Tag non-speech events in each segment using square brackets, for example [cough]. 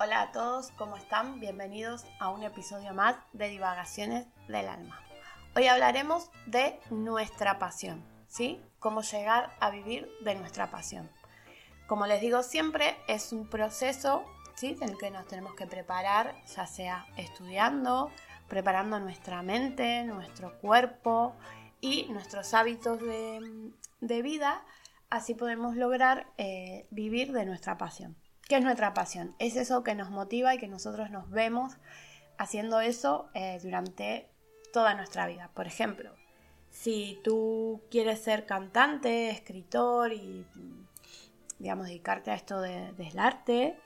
Hola a todos, ¿cómo están? Bienvenidos a un episodio más de Divagaciones del Alma. Hoy hablaremos de nuestra pasión, ¿sí? Cómo llegar a vivir de nuestra pasión. Como les digo siempre, es un proceso, ¿sí? En el que nos tenemos que preparar, ya sea estudiando, preparando nuestra mente, nuestro cuerpo y nuestros hábitos de, vida, así podemos lograr eh, vivir de nuestra pasión. ¿Qué es nuestra pasión? Es eso que nos motiva y que nosotros nos vemos haciendo eso eh, durante toda nuestra vida. Por ejemplo, si tú quieres ser cantante, escritor y, digamos, dedicarte a esto de, del arte,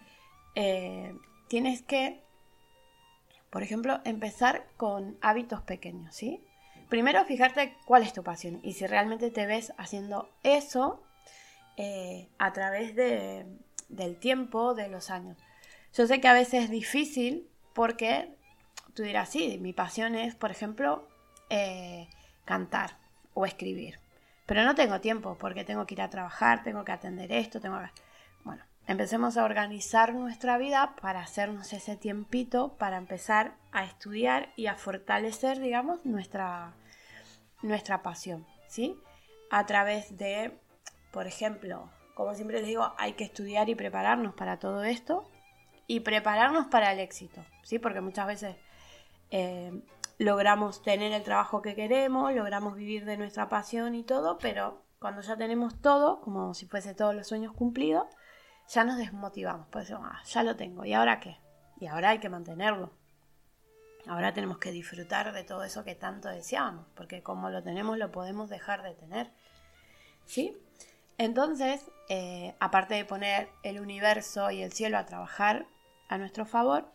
eh, tienes que, por ejemplo, empezar con hábitos pequeños, ¿sí? Primero, fijarte cuál es tu pasión y si realmente te ves haciendo eso eh, a través de, del tiempo, de los años. Yo sé que a veces es difícil porque tú dirás, sí, mi pasión es, por ejemplo, eh, cantar o escribir. Pero no tengo tiempo porque tengo que ir a trabajar, tengo que atender esto, tengo que... Bueno, empecemos a organizar nuestra vida para hacernos ese tiempito, para empezar a estudiar y a fortalecer, digamos, nuestra, nuestra pasión, ¿sí? A través de, por ejemplo, como siempre les digo, hay que estudiar y prepararnos para todo esto y prepararnos para el éxito, ¿sí? Porque muchas veces eh, logramos tener el trabajo que queremos, logramos vivir de nuestra pasión y todo, pero cuando ya tenemos todo, como si fuese todos los sueños cumplidos, ya nos desmotivamos, pues ah, ya lo tengo, ¿y ahora qué? Y ahora hay que mantenerlo. Ahora tenemos que disfrutar de todo eso que tanto deseábamos, porque como lo tenemos lo podemos dejar de tener. ¿Sí? Entonces, eh, aparte de poner el universo y el cielo a trabajar a nuestro favor,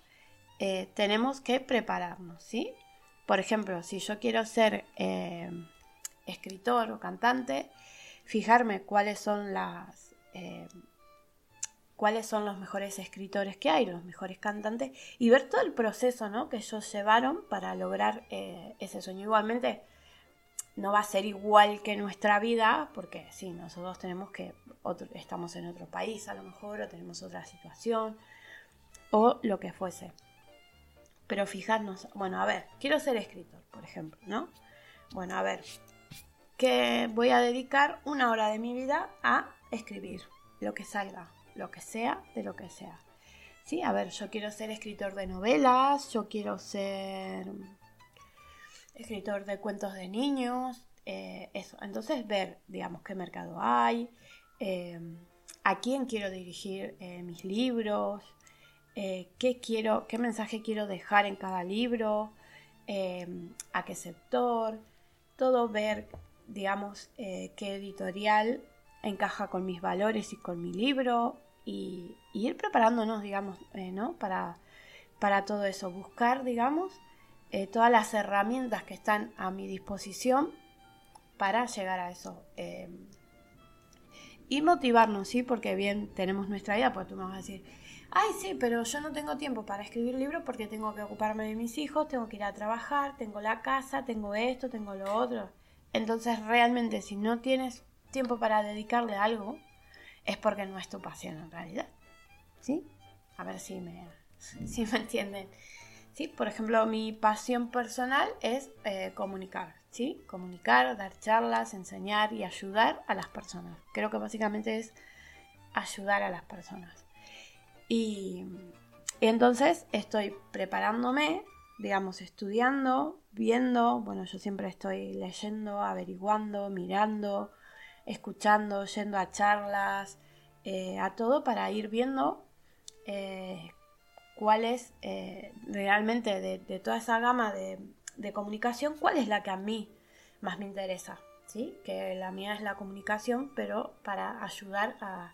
eh, tenemos que prepararnos, ¿sí? Por ejemplo, si yo quiero ser eh, escritor o cantante, fijarme cuáles son las cuáles son los mejores escritores que hay, los mejores cantantes, y ver todo el proceso ¿no? que ellos llevaron para lograr ese sueño. Igualmente, no va a ser igual que nuestra vida, porque sí, nosotros tenemos que, estamos en otro país a lo mejor, o tenemos otra situación, o lo que fuese. Pero fijarnos, bueno, a ver, quiero ser escritor, por ejemplo, ¿no? Bueno, a ver, que voy a dedicar una hora de mi vida a escribir lo que salga, lo que sea, de lo que sea. Sí, a ver, yo quiero ser escritor de novelas, yo quiero ser escritor de cuentos de niños, eh, eso. Entonces ver, digamos, qué mercado hay, eh, a quién quiero dirigir eh, mis libros, qué quiero, qué mensaje quiero dejar en cada libro, a qué sector, todo ver, digamos, qué editorial encaja con mis valores y con mi libro y, y ir preparándonos, digamos, ¿no? Para, para todo eso, buscar, digamos, eh, todas las herramientas que están a mi disposición para llegar a eso. Eh, y motivarnos, ¿sí? Porque bien tenemos nuestra vida, pues tú me vas a decir, ay, sí, pero yo no tengo tiempo para escribir libros porque tengo que ocuparme de mis hijos, tengo que ir a trabajar, tengo la casa, tengo esto, tengo lo otro. Entonces, realmente, si no tienes tiempo para dedicarle a algo, es porque no es tu pasión en realidad. ¿Sí? A ver si me, si me entienden. ¿Sí? Por ejemplo, mi pasión personal es eh, comunicar, ¿sí? Comunicar, dar charlas, enseñar y ayudar a las personas. Creo que básicamente es ayudar a las personas. Y, entonces estoy preparándome, digamos, estudiando, viendo, bueno, yo siempre estoy leyendo, averiguando, mirando, escuchando, yendo a charlas, eh, a todo para ir viendo eh, cuál es eh, realmente de, toda esa gama de, comunicación, cuál es la que a mí más me interesa. ¿sí? Que la mía es la comunicación, pero para ayudar a,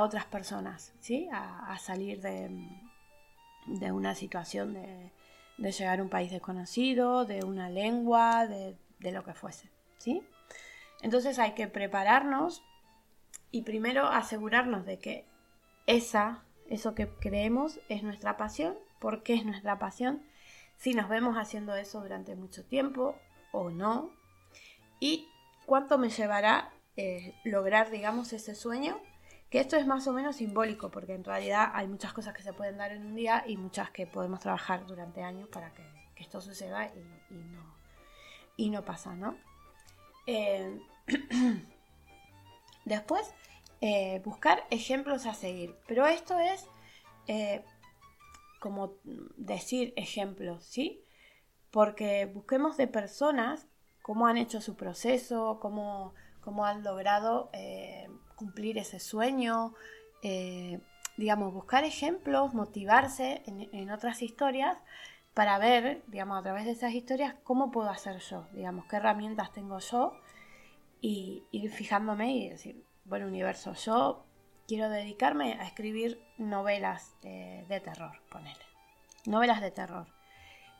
otras personas ¿sí? a, salir de, una situación de, llegar a un país desconocido, de una lengua, de, lo que fuese. ¿sí? Entonces hay que prepararnos y primero asegurarnos de que esa eso que creemos es nuestra pasión. ¿Por qué es nuestra pasión? Si nos vemos haciendo eso durante mucho tiempo o no. Y cuánto me llevará eh, lograr, digamos, ese sueño Que esto es más o menos simbólico, porque en realidad hay muchas cosas que se pueden dar en un día y muchas que podemos trabajar durante años para que, esto suceda y, no, y no pasa, ¿no? Eh, [clears throat] después, eh, buscar ejemplos a seguir. Pero esto es eh, como decir ejemplos, ¿sí? Porque busquemos de personas cómo han hecho su proceso, cómo, cómo han logrado eh, cumplir ese sueño, digamos, buscar ejemplos, motivarse en, otras historias para ver, digamos, a través de esas historias cómo puedo hacer yo, digamos, qué herramientas tengo yo y ir fijándome y decir, bueno, universo, yo quiero dedicarme a escribir novelas eh, de terror, ponele. Novelas de terror.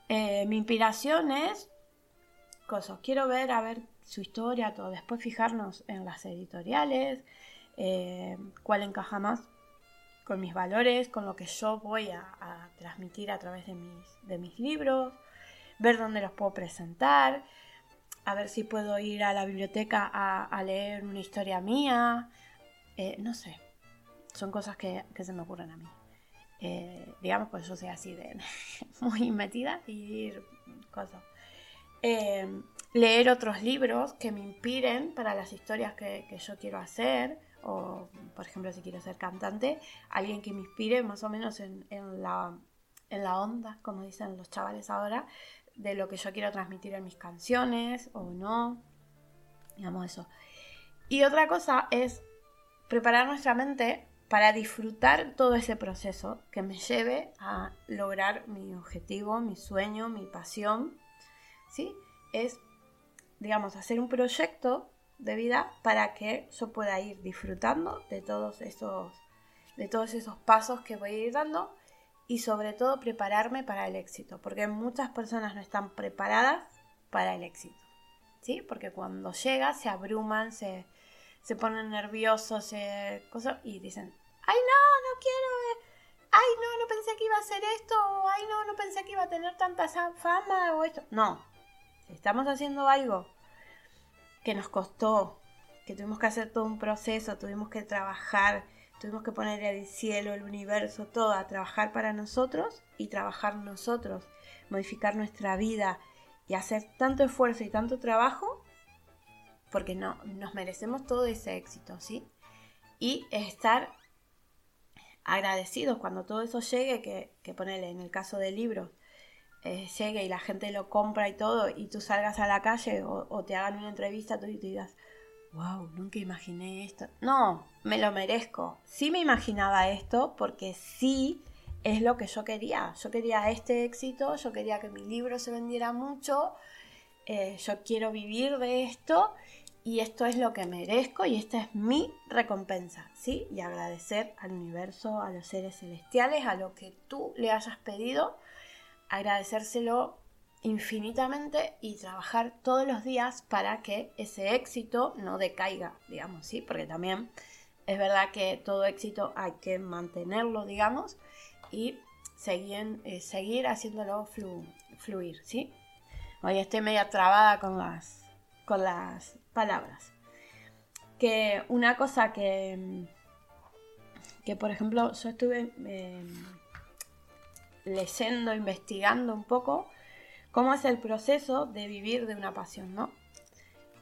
mi inspiración es cosas. Quiero ver, a ver su historia, todo. Después fijarnos en las editoriales, eh, cuál encaja más con mis valores, con lo que yo voy a, transmitir a través de mis, de mis libros, ver dónde los puedo presentar, a ver si puedo ir a la biblioteca a, leer una historia mía, eh, no sé, son cosas que, se me ocurren a mí. Eh, digamos, pues yo soy así de [laughs] muy metida y cosas. Em, leer otros libros que me inspiren para las historias que, yo quiero hacer, o por ejemplo si quiero ser cantante, alguien que me inspire más o menos en, la, en la onda, como dicen los chavales ahora, de lo que yo quiero transmitir en mis canciones o no, digamos eso. Y otra cosa es preparar nuestra mente para disfrutar todo ese proceso que me lleve a lograr mi objetivo, mi sueño, mi pasión ¿sí? Es, digamos, hacer un proyecto de vida para que yo pueda ir disfrutando de todos esos, de todos esos pasos que voy a ir dando y sobre todo prepararme para el éxito, porque muchas personas no están preparadas para el éxito, ¿sí? Porque cuando llega se abruman, se, se ponen nerviosos, se, cosas, y dicen, ay no, no quiero, ay no, no pensé que iba a hacer esto, ay no, no pensé que iba a tener tanta fama o esto. No, estamos haciendo algo que nos costó, que tuvimos que hacer todo un proceso, tuvimos que trabajar, tuvimos que poner el cielo, el universo, todo a trabajar para nosotros y trabajar nosotros, modificar nuestra vida y hacer tanto esfuerzo y tanto trabajo, porque no, nos merecemos todo ese éxito, ¿sí? Y estar agradecidos cuando todo eso llegue, que, que ponerle en el caso del libro, eh, llegue y la gente lo compra y todo, y tú salgas a la calle o, te hagan una entrevista tú y te digas, wow, nunca imaginé esto. No, me lo merezco. Sí me imaginaba esto porque sí es lo que yo quería. Yo quería este éxito, yo quería que mi libro se vendiera mucho, eh, yo quiero vivir de esto y esto es lo que merezco y esta es mi recompensa, ¿sí? Y agradecer al universo, a los seres celestiales, a lo que tú le hayas pedido agradecérselo infinitamente y trabajar todos los días para que ese éxito no decaiga, digamos, ¿sí? Porque también es verdad que todo éxito hay que mantenerlo, digamos, y seguir, eh, seguir haciéndolo fluir, ¿sí? Hoy estoy media trabada con las, con las palabras. Que una cosa que, que por ejemplo, yo estuve... Em, leyendo, investigando un poco cómo es el proceso de vivir de una pasión, ¿no?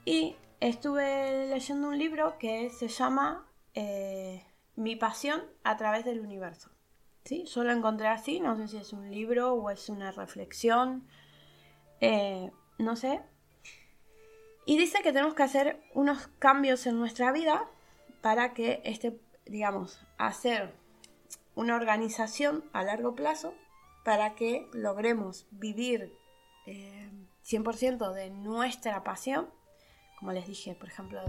Y estuve leyendo un libro que se llama eh, Mi pasión a través del universo. ¿Sí? Yo lo encontré así, no sé si es un libro o es una reflexión, eh, no sé. Y dice que tenemos que hacer unos cambios en nuestra vida para que este, digamos, hacer una organización a largo plazo para que logremos vivir 100% eh, de nuestra pasión, como les dije, por ejemplo,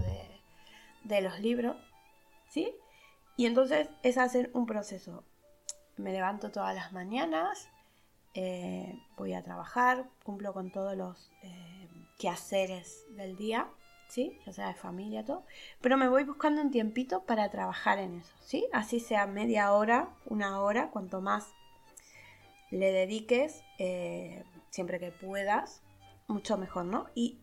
de, los libros, ¿sí? Y entonces es hacer un proceso. Me levanto todas las mañanas, eh, voy a trabajar, cumplo con todos los eh, quehaceres del día, ¿sí? Ya sea de familia, todo. Pero me voy buscando un tiempito para trabajar en eso, ¿sí? Así sea media hora, una hora, cuanto más le dediques eh, siempre que puedas, mucho mejor, ¿no? Y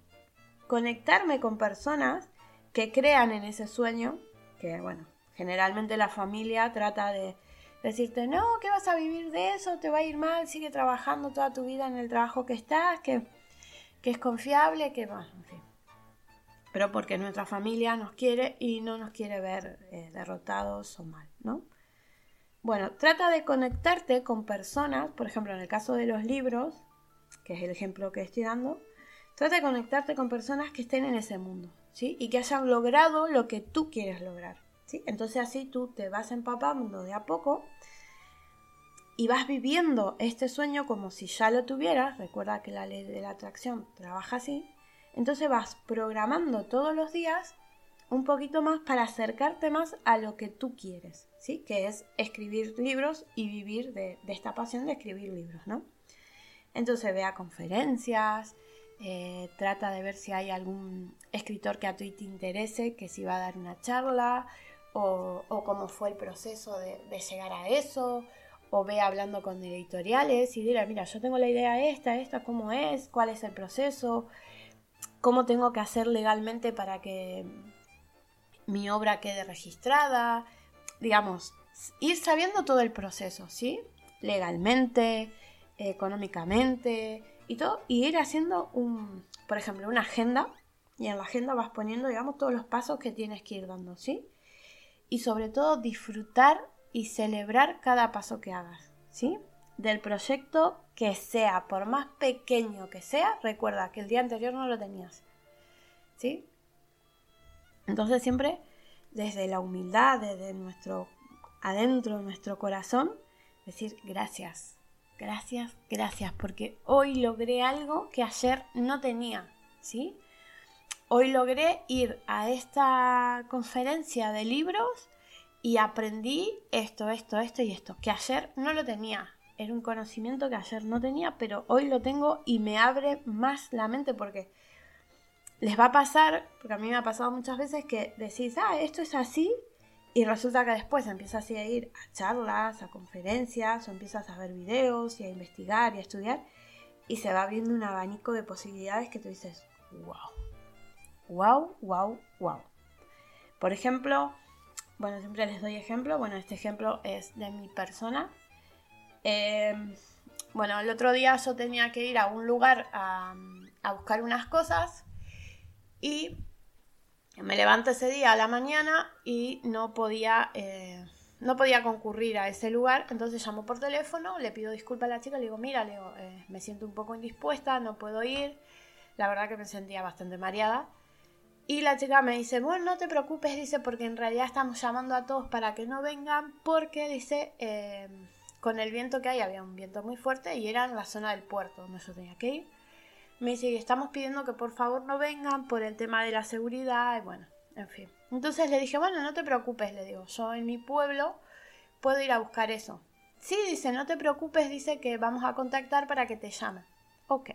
conectarme con personas que crean en ese sueño, que bueno, generalmente la familia trata de decirte, no, que vas a vivir de eso, te va a ir mal, sigue trabajando toda tu vida en el trabajo que estás, que, es confiable, que va, en fin. Pero porque nuestra familia nos quiere y no nos quiere ver eh, derrotados o mal, ¿no? Bueno, trata de conectarte con personas, por ejemplo, en el caso de los libros, que es el ejemplo que estoy dando, trata de conectarte con personas que estén en ese mundo, ¿sí? Y que hayan logrado lo que tú quieres lograr. Entonces así tú te vas empapando de a poco y vas viviendo este sueño como si ya lo tuvieras. Recuerda que la ley de la atracción trabaja así. Entonces vas programando todos los días un poquito más para acercarte más a lo que tú quieres, ¿sí? Que es escribir libros y vivir de, esta pasión de escribir libros, ¿no? Entonces vea conferencias, eh, trata de ver si hay algún escritor que a ti te interese, que si va a dar una charla, o, cómo fue el proceso de, llegar a eso, o ve hablando con editoriales y dirá, mira, yo tengo la idea esta, esta, cómo es, cuál es el proceso, cómo tengo que hacer legalmente para que mi obra quede registrada, digamos, ir sabiendo todo el proceso, ¿sí? Legalmente, económicamente y todo, y ir haciendo un, por ejemplo, una agenda, y en la agenda vas poniendo, digamos, todos los pasos que tienes que ir dando, ¿sí? y sobre todo disfrutar y celebrar cada paso que hagas, ¿sí? Del proyecto que sea, por más pequeño que sea, recuerda que el día anterior no lo tenías, ¿sí? Entonces siempre desde la humildad, desde nuestro adentro, nuestro corazón, decir gracias, gracias, gracias, porque hoy logré algo que ayer no tenía, ¿sí? hoy logré ir a esta conferencia de libros y aprendí esto, esto, esto y esto, que ayer no lo tenía. Era un conocimiento que ayer no tenía, pero hoy lo tengo y me abre más la mente porque les va a pasar, porque a mí me ha pasado muchas veces que decís, ah, esto es así, y resulta que después empiezas a ir a charlas, a conferencias, o empiezas a ver videos y a investigar y a estudiar, y se va abriendo un abanico de posibilidades que tú dices, wow wow, wow, wow. Por ejemplo, bueno, siempre les doy ejemplo. Bueno, este ejemplo es de mi persona. Eh, bueno, el otro día yo tenía que ir a un lugar a, buscar unas cosas y me levanto ese día a la mañana y no podía, eh, no podía concurrir a ese lugar. Entonces llamo por teléfono, le pido disculpas a la chica, le digo, mira, le digo, eh, me siento un poco indispuesta, no puedo ir. La verdad que me sentía bastante mareada. Y la chica me dice, bueno, no te preocupes, dice, porque en realidad estamos llamando a todos para que no vengan, porque dice, em, con el viento que hay, había un viento muy fuerte y era en la zona del puerto donde yo tenía que ir. Me dice, estamos pidiendo que por favor no vengan por el tema de la seguridad, y bueno, en fin. Entonces le dije, bueno, no te preocupes, le digo, yo en mi pueblo puedo ir a buscar eso. Sí, dice, no te preocupes, dice que vamos a contactar para que te llamen. Ok.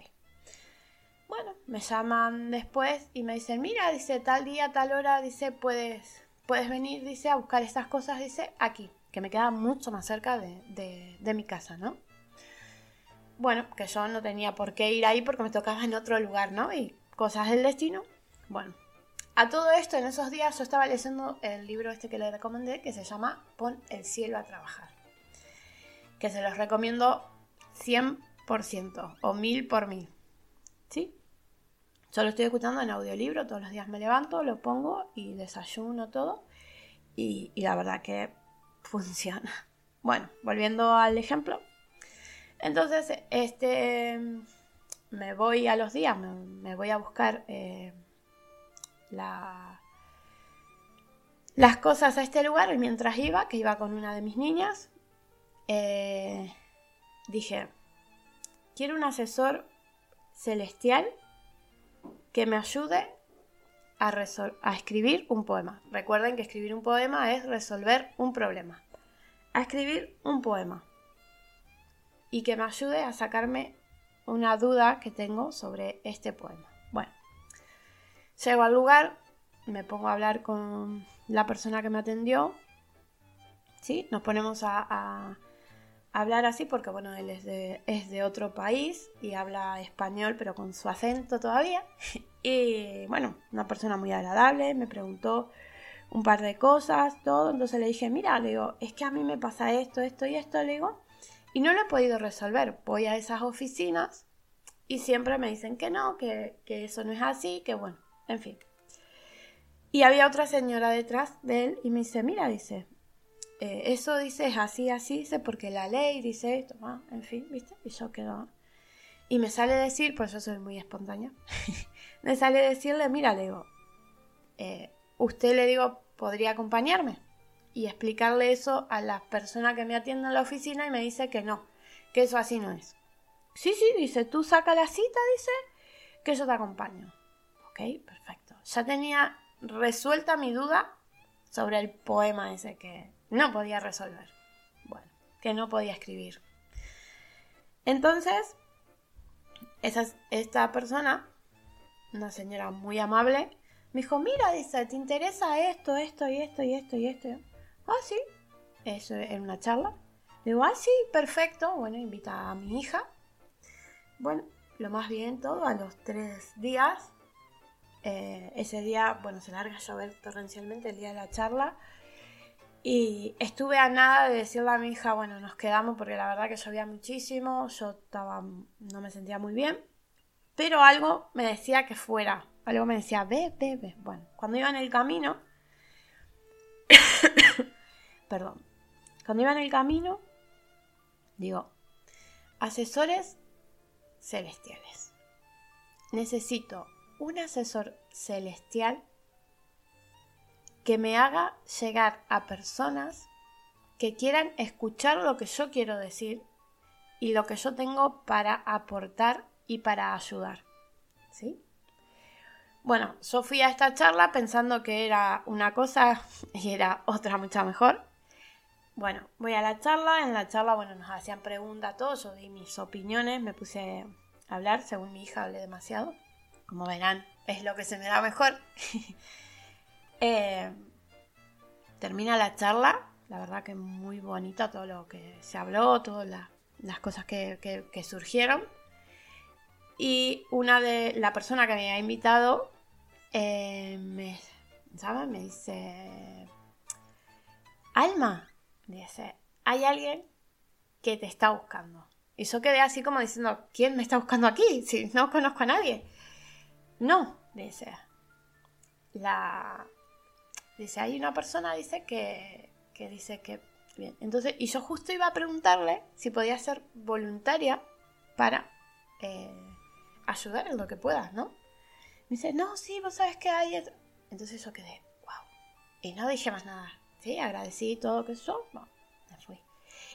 Bueno, me llaman después y me dicen, mira, dice, tal día, tal hora, dice, puedes, puedes venir, dice, a buscar estas cosas, dice, aquí, que me queda mucho más cerca de, de mi casa, ¿no? Bueno, que yo no tenía por qué ir ahí porque me tocaba en otro lugar, ¿no? Y cosas del destino. Bueno, a todo esto, en esos días yo estaba leyendo el libro este que le recomendé, que se llama Pon el cielo a trabajar. Que se los recomiendo 100% o mil por mil. ¿Sí? Yo lo estoy escuchando en audiolibro, todos los días me levanto, lo pongo y desayuno todo. Y, la verdad que funciona. [laughs] Bueno, volviendo al ejemplo. Entonces, este me voy a los días, me, voy a buscar eh, la, las cosas a este lugar y mientras iba, que iba con una de mis niñas, eh, dije, quiero un asesor celestial que me ayude a, a, escribir un poema. Recuerden que escribir un poema es resolver un problema. A escribir un poema. Y que me ayude a sacarme una duda que tengo sobre este poema. Bueno, llego al lugar, me pongo a hablar con la persona que me atendió. ¿Sí? Nos ponemos a hablar así porque, bueno, él es de, es de otro país y habla español pero con su acento todavía. [laughs] Y bueno, una persona muy agradable, me preguntó un par de cosas, todo. Entonces le dije, mira, le digo, es que a mí me pasa esto, esto y esto, le digo, y no lo he podido resolver. Voy a esas oficinas y siempre me dicen que no, que, eso no es así, que bueno, en fin. Y había otra señora detrás de él y me dice, mira, dice, eh, eso dice es así, así, dice, porque la ley dice esto, ah, en fin, ¿viste? Y yo quedo... Y me sale decir, pues yo soy muy espontánea, [laughs] me sale decirle, mira, le digo, eh, usted le digo, podría acompañarme y explicarle eso a la persona que me atiende en la oficina y me dice que no, que eso así no es. Sí, sí, dice, tú saca la cita, dice, que yo te acompaño. Ok, perfecto. Ya tenía resuelta mi duda sobre el poema ese que no podía resolver. Bueno, que no podía escribir. Entonces, esa, esta persona, una señora muy amable, me dijo, mira, dice, ¿te interesa esto, esto y esto y esto y esto? Ah, sí. Eso en una charla. Digo, ah, sí, perfecto. Bueno, invita a mi hija. Bueno, lo más bien todo, a los tres días. Eh, ese día, bueno, se larga a llover torrencialmente el día de la charla. Y estuve a nada de decirle a mi hija, bueno, nos quedamos porque la verdad que llovía muchísimo, yo estaba, no me sentía muy bien, pero algo me decía que fuera, algo me decía, ve, ve, ve. Bueno, cuando iba en el camino, perdón, cuando iba en el camino, digo, asesores celestiales. Necesito un asesor celestial que me haga llegar a personas que quieran escuchar lo que yo quiero decir y lo que yo tengo para aportar y para ayudar. ¿Sí? Bueno, yo fui a esta charla pensando que era una cosa [laughs] y era otra mucha mejor. Bueno, voy a la charla, en la charla, bueno, nos hacían preguntas todos, yo di mis opiniones, me puse a hablar, según mi hija hablé demasiado. Como verán, es lo que se me da mejor. [laughs] Eh, termina la charla, la verdad que muy bonita todo lo que se habló, todas las cosas que, surgieron. Y una de la persona que me había invitado eh, me, me dice, Alma, dice, hay alguien que te está buscando. Y yo quedé así como diciendo, ¿quién me está buscando aquí? Si no conozco a nadie. No, dice. La, Dice, hay una persona, dice que, que dice que... Bien, entonces, y yo justo iba a preguntarle si podía ser voluntaria para eh, ayudar en lo que puedas, ¿no? Me dice, no, sí, vos sabes que hay... Entonces yo quedé, wow. Y no dije más nada. Sí, agradecí todo que eso. No, me fui.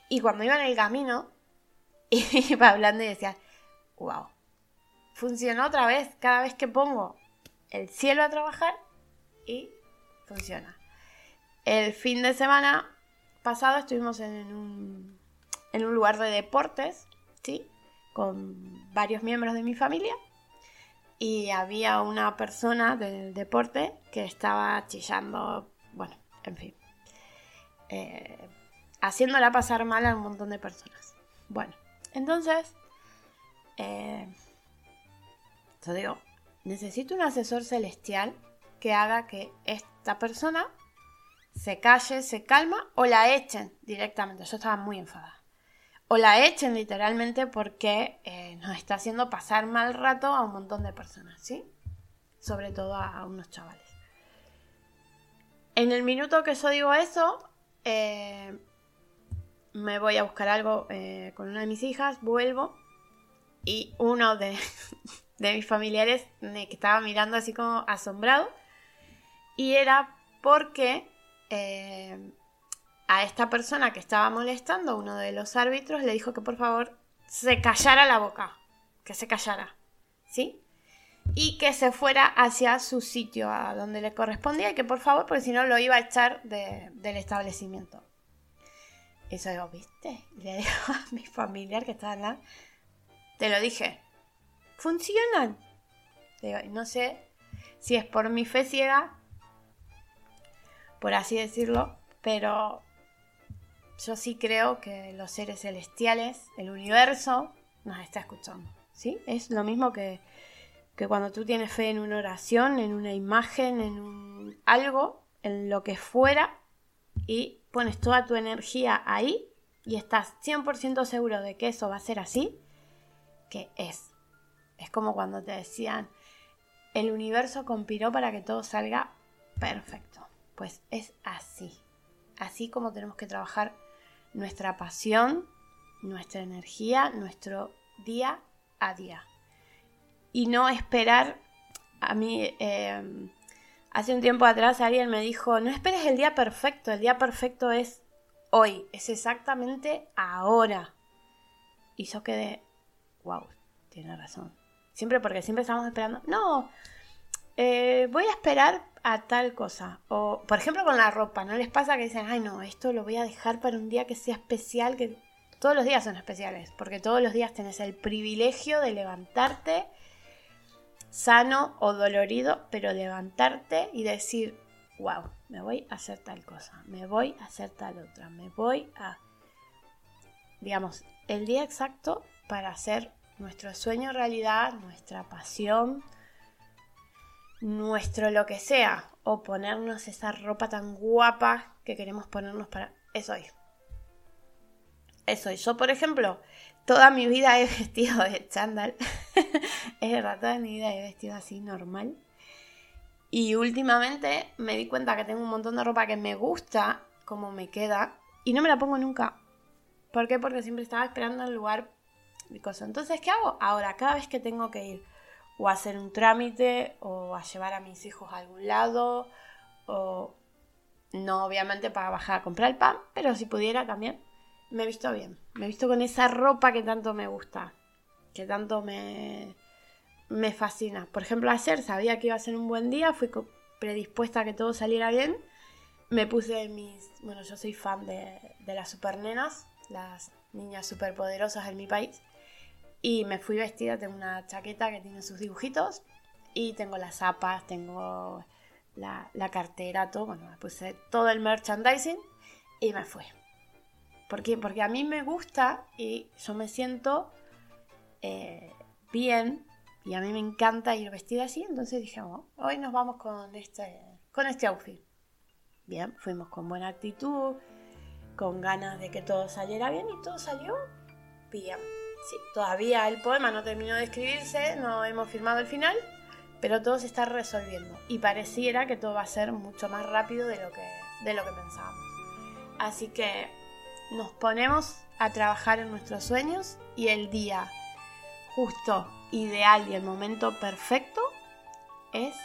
Y cuando iba en el camino, [laughs] iba hablando y decía, wow. Funcionó otra vez cada vez que pongo el cielo a trabajar y funciona. El fin de semana pasado estuvimos en un, en un lugar de deportes, ¿sí? Con varios miembros de mi familia. Y había una persona del deporte que estaba chillando, bueno, en fin. Eh, haciéndola pasar mal a un montón de personas. Bueno, entonces, eh, yo digo, necesito un asesor celestial que haga que esta persona se calle, se calma o la echen directamente. Yo estaba muy enfadada. O la echen literalmente porque eh, nos está haciendo pasar mal rato a un montón de personas, ¿sí? Sobre todo a, unos chavales. En el minuto que yo digo eso, eh, me voy a buscar algo eh, con una de mis hijas, vuelvo y uno de, [laughs] de mis familiares me estaba mirando así como asombrado y era porque eh, a esta persona que estaba molestando, uno de los árbitros, le dijo que por favor se callara la boca, que se callara, ¿sí? Y que se fuera hacia su sitio, a donde le correspondía, y que por favor, porque si no lo iba a echar del establecimiento. Eso digo, ¿viste? [laughs] Le digo a mi familiar que estaba al te lo dije, funcionan. No sé si es por mi fe ciega por así decirlo, pero yo sí creo que los seres celestiales, el universo, nos está escuchando. ¿sí? Es lo mismo que, que cuando tú tienes fe en una oración, en una imagen, en un, algo, en lo que fuera y pones toda tu energía ahí y estás 100% seguro de que eso va a ser así, que es. Es como cuando te decían, el universo conspiró para que todo salga perfecto. Pues es así. Así como tenemos que trabajar nuestra pasión, nuestra energía, nuestro día a día. Y no esperar, a mí, em, hace un tiempo atrás alguien me dijo, no esperes el día perfecto, el día perfecto es hoy, es exactamente ahora. Y yo quedé, wow, tiene razón. Siempre porque siempre estamos esperando, no, eh, voy a esperar a tal cosa. O, por ejemplo, con la ropa, ¿no les pasa que dicen, ay, no, esto lo voy a dejar para un día que sea especial? Que todos los días son especiales, porque todos los días tenés el privilegio de levantarte sano o dolorido, pero levantarte y decir, wow, me voy a hacer tal cosa, me voy a hacer tal otra, me voy a... Digamos, el día exacto para hacer nuestro sueño realidad, nuestra pasión, nuestro lo que sea, o ponernos esa ropa tan guapa que queremos ponernos para... Eso es. Eso es. Yo, por ejemplo, toda mi vida he vestido de chándal. [laughs] es verdad, toda mi vida he vestido así normal. Y últimamente me di cuenta que tengo un montón de ropa que me gusta, como me queda, y no me la pongo nunca. ¿Por qué? Porque siempre estaba esperando el lugar de cosas. Entonces, ¿qué hago? Ahora, cada vez que tengo que ir o hacer un trámite o a llevar a mis hijos a algún lado o no obviamente para bajar a comprar el pan, pero si pudiera también me he visto bien. Me he visto con esa ropa que tanto me gusta, que tanto me, me fascina. Por ejemplo, ayer sabía que iba a ser un buen día, fui predispuesta a que todo saliera bien. Me puse mis... Bueno, yo soy fan de, de las supernenas, las niñas superpoderosas en mi país. Y me fui vestida, tengo una chaqueta que tiene sus dibujitos y tengo las zapas, tengo la, cartera, todo. Bueno, me puse todo el merchandising y me fui. ¿Por qué? Porque a mí me gusta y yo me siento eh, bien y a mí me encanta ir vestida así. Entonces dije, oh, hoy nos vamos con este, con este outfit. Bien, fuimos con buena actitud, con ganas de que todo saliera bien y todo salió bien. Sí, todavía el poema no terminó de escribirse, no hemos firmado el final, pero todo se está resolviendo y pareciera que todo va a ser mucho más rápido de lo que, de lo que pensábamos. Así que nos ponemos a trabajar en nuestros sueños y el día justo, ideal y el momento perfecto es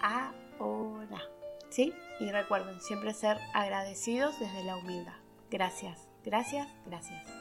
ahora. ¿Sí? Y recuerden siempre ser agradecidos desde la humildad. Gracias, gracias, gracias.